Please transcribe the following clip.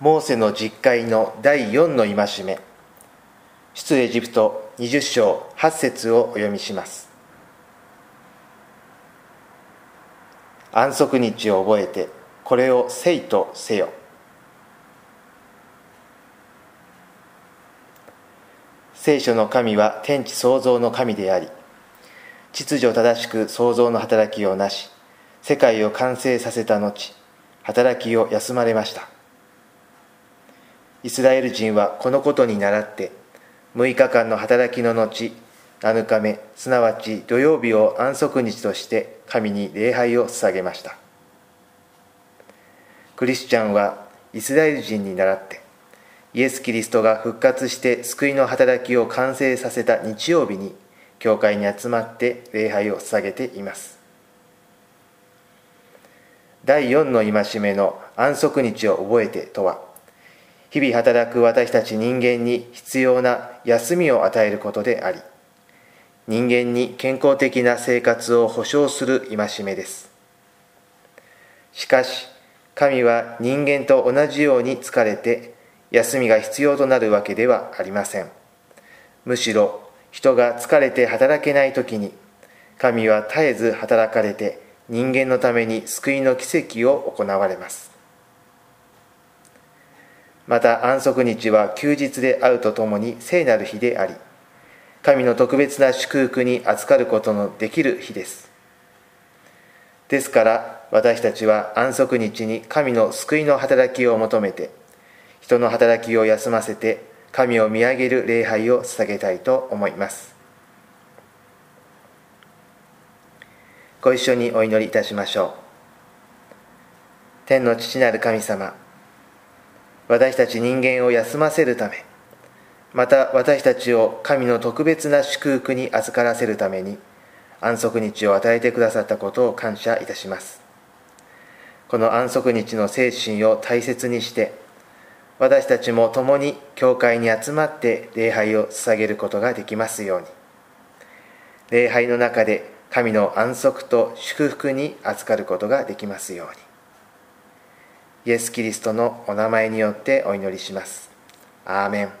モーセの実会の第4の戒め。出エジプト20章8節をお読みします。安息日を覚えてこれを聖とせよ。聖書の神は天地創造の神であり秩序正しく創造の働きをなし世界を完成させた後働きを休まれました。イスラエル人はこのことに倣って6日間の働きの後7日目すなわち土曜日を安息日として神に礼拝を捧げました。クリスチャンはイスラエル人に倣ってイエス・キリストが復活して救いの働きを完成させた日曜日に教会に集まって礼拝を捧げています。第4の戒めの安息日を覚えてとは日々働く私たち人間に必要な休みを与えることであり人間に健康的な生活を保障する戒めです。しかし神は人間と同じように疲れて休みが必要となるわけではありません。むしろ人が疲れて働けない時に神は絶えず働かれて人間のために救いの奇跡を行われます。また安息日は休日であるとともに聖なる日であり神の特別な祝福に預かることのできる日です。ですから私たちは安息日に神の救いの働きを求めて人の働きを休ませて神を見上げる礼拝を捧げたいと思います。ご一緒にお祈りいたしましょう。天の父なる神様私たち人間を休ませるためまた私たちを神の特別な祝福に預からせるために安息日を与えてくださったことを感謝いたします。この安息日の精神を大切にして私たちも共に教会に集まって礼拝を捧げることができますように。礼拝の中で神の安息と祝福に預かることができますように。イエス・キリストのお名前によってお祈りします。アーメン